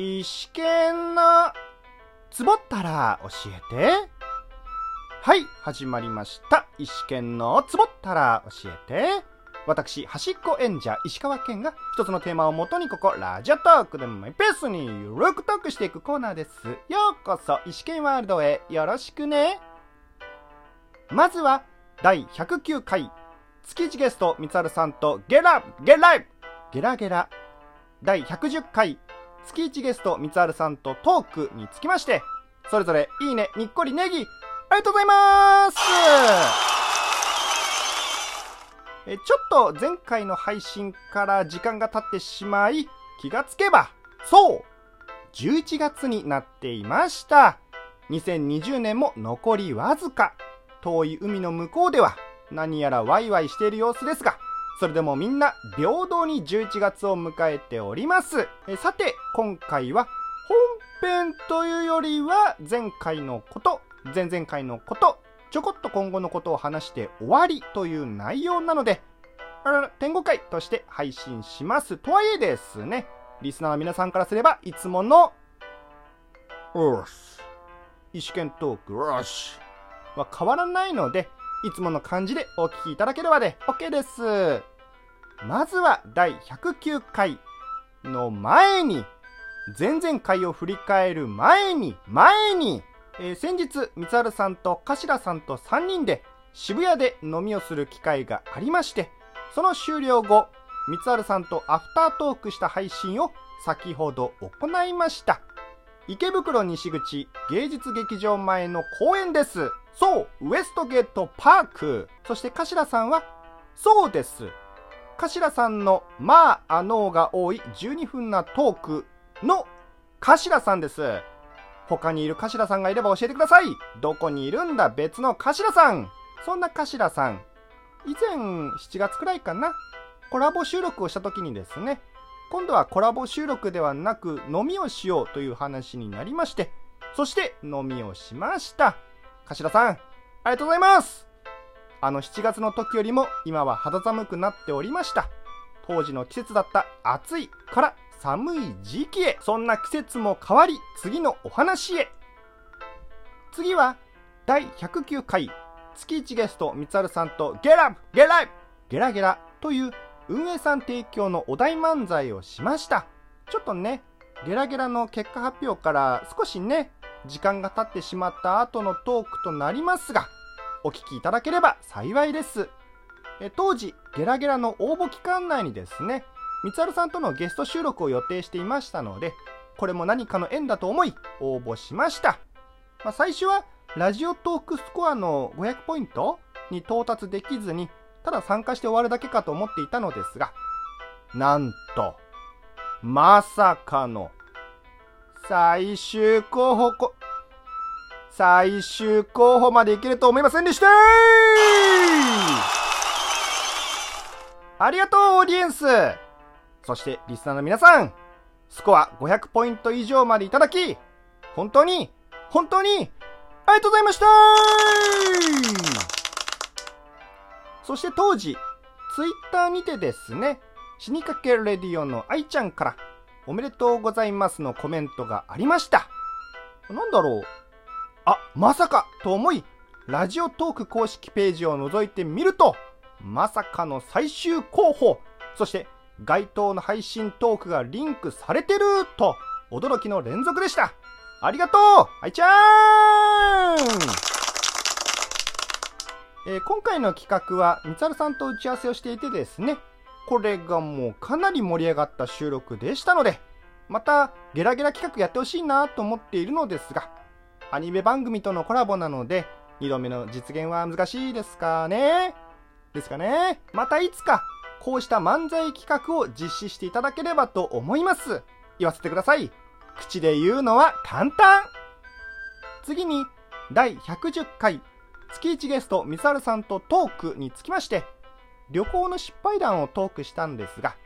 石剣のつぼったら教えて。はい、始まりました。石剣のつぼったら教えて。私、端っこ演者、石川県が一つのテーマをもとにここ、ラジオトークでもマイペースにゆるくトークしていくコーナーです。ようこそ、石剣ワールドへよろしくね。まずは、第109回、月一ゲスト、みつるさんとゲラ、ゲライゲラゲラ。第110回、月一ゲスト、みつさんとトークにつきまして、それぞれ、いいね、にっこりネギ、ありがとうございますえちょっと前回の配信から時間が経ってしまい、気がつけば、そう !11 月になっていました。2020年も残りわずか。遠い海の向こうでは、何やらワイワイしている様子ですが、それでもみんな平等に11月を迎えております。えさて、今回は本編というよりは前回のこと、前々回のこと、ちょこっと今後のことを話して終わりという内容なので、あらら天国会として配信します。とはいえですね、リスナーの皆さんからすればいつもの、おっす。意思権トーク、よし。は変わらないので、いつもの感じでお聞きいただければで OK です。まずは第109回の前に、前々回を振り返る前に、前に、えー先日、三春さんと頭さんと3人で渋谷で飲みをする機会がありまして、その終了後、三春さんとアフタートークした配信を先ほど行いました。池袋西口芸術劇場前の公園です。そう、ウエストゲートパーク。そして頭さんは、そうです。頭さんの、まあ、あのーが多い12分なトークの頭さんです。他にいる頭さんがいれば教えてください。どこにいるんだ別の頭さん。そんな頭さん。以前7月くらいかな。コラボ収録をした時にですね、今度はコラボ収録ではなく飲みをしようという話になりまして、そして飲みをしました。頭さん、ありがとうございます。あの7月の時よりも今は肌寒くなっておりました。当時の季節だった暑いから寒い時期へ。そんな季節も変わり、次のお話へ。次は第109回月1ゲスト三春さんとゲラブゲラブゲラゲラという運営さん提供のお題漫才をしました。ちょっとね、ゲラゲラの結果発表から少しね、時間が経ってしまった後のトークとなりますが、お聞きいただければ幸いです。え当時、ゲラゲラの応募期間内にですね、三春さんとのゲスト収録を予定していましたので、これも何かの縁だと思い、応募しました。まあ、最初は、ラジオトークスコアの500ポイントに到達できずに、ただ参加して終わるだけかと思っていたのですが、なんと、まさかの、最終候補こ、最終候補までいけると思いませんでしたありがとう、オーディエンス。そして、リスナーの皆さん、スコア500ポイント以上までいただき、本当に、本当に、ありがとうございましたそして当時、ツイッターにてですね、死にかけレディオの愛ちゃんから、おめでとうございますのコメントがありました。なんだろう？あ、まさかと思い、ラジオトーク公式ページを覗いてみると、まさかの最終候補、そして該当の配信トークがリンクされてると、驚きの連続でした。ありがとう愛ちゃんえー今回の企画は、三春さんと打ち合わせをしていてですね、これがもうかなり盛り上がった収録でしたので、またゲラゲラ企画やってほしいなと思っているのですが、アニメ番組とのコラボなので、2度目の実現は難しいですかね？ですかね？またいつか、こうした漫才企画を実施していただければと思います。言わせてください。口で言うのは簡単次に、第110回、月1ゲスト、ミサルさんとトークにつきまして、旅行の失敗談をトークしたんですが、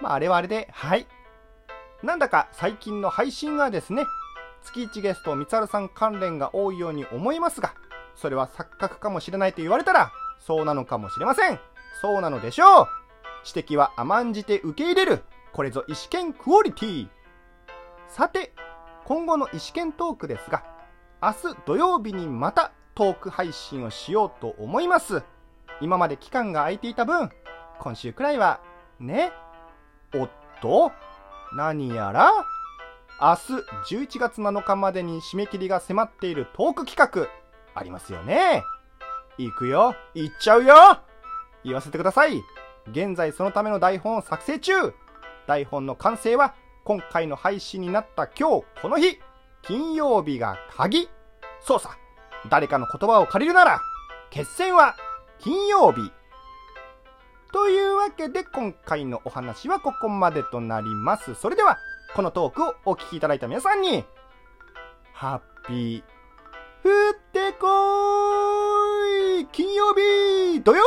まあ、あれはあれで、はい。なんだか最近の配信がですね、月1ゲスト、みつはるさん関連が多いように思いますが、それは錯覚かもしれないと言われたら、そうなのかもしれません。そうなのでしょう。指摘は甘んじて受け入れる。これぞ意思権クオリティ。さて、今後の意思検トークですが、明日土曜日にまたトーク配信をしようと思います。今まで期間が空いていた分、今週くらいは、ね。おっと、何やら、明日11月7日までに締め切りが迫っているトーク企画、ありますよね。行くよ、行っちゃうよ言わせてください。現在そのための台本を作成中台本の完成は今回の配信になった今日この日金曜日が鍵そうさ誰かの言葉を借りるなら決戦は金曜日というわけで今回のお話はここまでとなります。それではこのトークをお聞きいただいた皆さんにハッピー降ってこーい金曜日土曜日